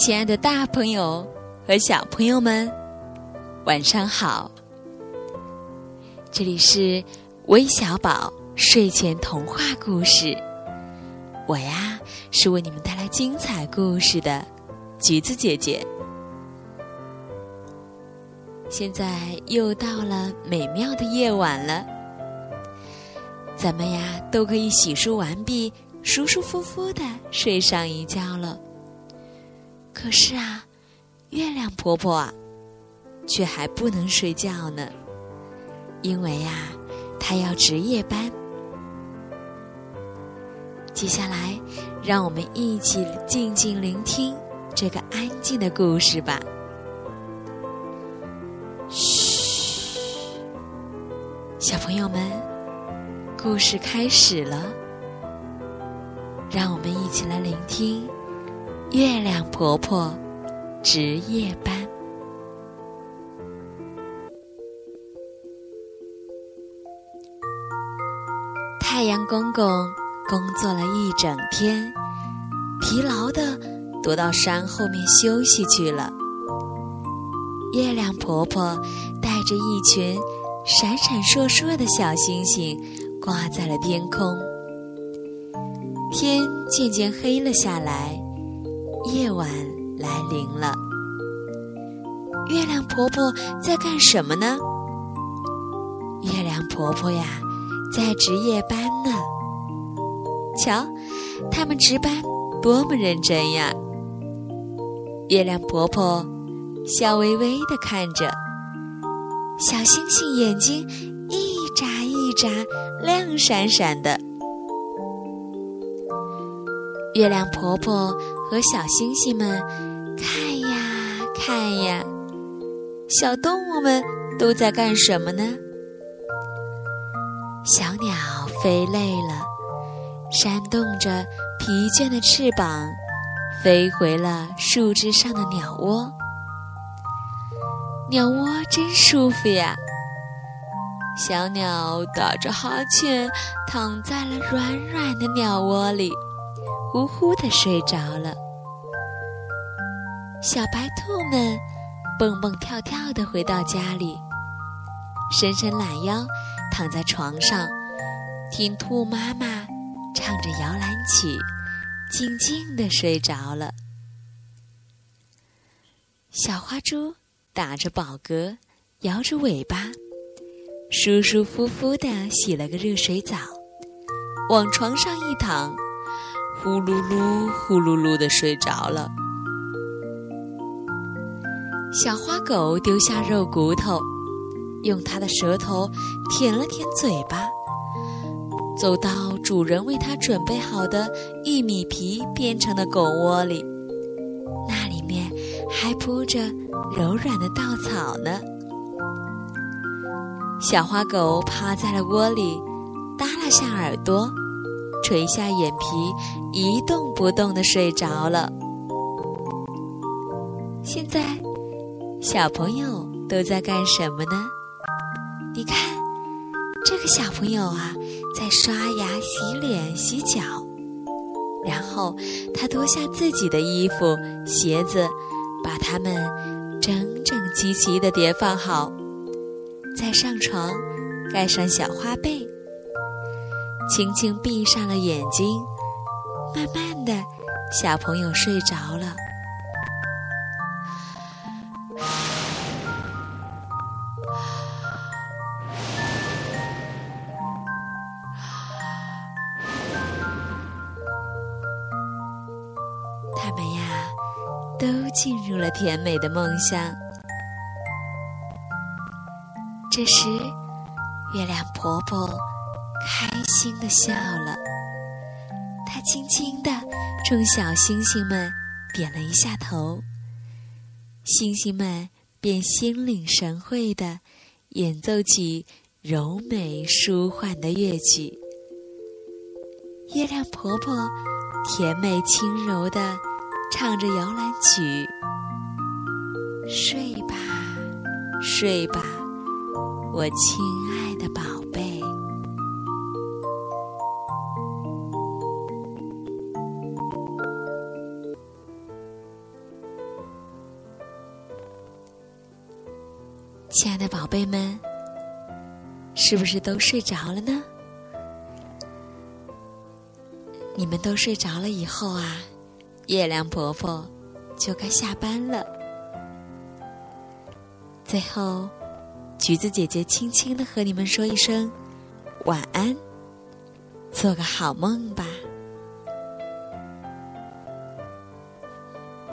亲爱的，大朋友和小朋友们，晚上好！这里是微小宝睡前童话故事，我呀是为你们带来精彩故事的橘子姐姐。现在又到了美妙的夜晚了，咱们呀都可以洗漱完毕，舒舒服服的睡上一觉了。可是啊，月亮婆婆啊，却还不能睡觉呢，因为呀，她要值夜班。接下来，让我们一起静静聆听这个安静的故事吧。嘘，小朋友们，故事开始了，让我们一起来聆听。月亮婆婆值夜班，太阳公公工作了一整天，疲劳的躲到山后面休息去了。月亮婆婆带着一群闪闪烁烁的小星星挂在了天空，天渐渐黑了下来。夜晚来临了，月亮婆婆在干什么呢？月亮婆婆呀，在值夜班呢。瞧，他们值班多么认真呀！月亮婆婆笑微微的看着，小星星眼睛一眨一眨，亮闪闪的。月亮婆婆。和小星星们看呀看呀，小动物们都在干什么呢？小鸟飞累了，扇动着疲倦的翅膀，飞回了树枝上的鸟窝。鸟窝真舒服呀！小鸟打着哈欠，躺在了软软的鸟窝里。呼呼的睡着了，小白兔们蹦蹦跳跳的回到家里，伸伸懒腰，躺在床上，听兔妈妈唱着摇篮曲，静静的睡着了。小花猪打着饱嗝，摇着尾巴，舒舒服服的洗了个热水澡，往床上一躺。呼噜噜，呼噜噜的睡着了。小花狗丢下肉骨头，用它的舌头舔了舔嘴巴，走到主人为它准备好的玉米皮编成的狗窝里，那里面还铺着柔软的稻草呢。小花狗趴在了窝里，耷拉下耳朵。垂下眼皮，一动不动的睡着了。现在，小朋友都在干什么呢？你看，这个小朋友啊，在刷牙、洗脸、洗脚，然后他脱下自己的衣服、鞋子，把它们整整齐齐的叠放好，再上床，盖上小花被。轻轻闭上了眼睛，慢慢的，小朋友睡着了。他们呀，都进入了甜美的梦乡。这时，月亮婆婆。开心的笑了，他轻轻地冲小星星们点了一下头，星星们便心领神会地演奏起柔美舒缓的乐曲。月亮婆婆甜美轻柔地唱着摇篮曲：“睡吧，睡吧，我亲爱的宝亲爱的宝贝们，是不是都睡着了呢？你们都睡着了以后啊，月亮婆婆就该下班了。最后，橘子姐姐轻轻的和你们说一声晚安，做个好梦吧。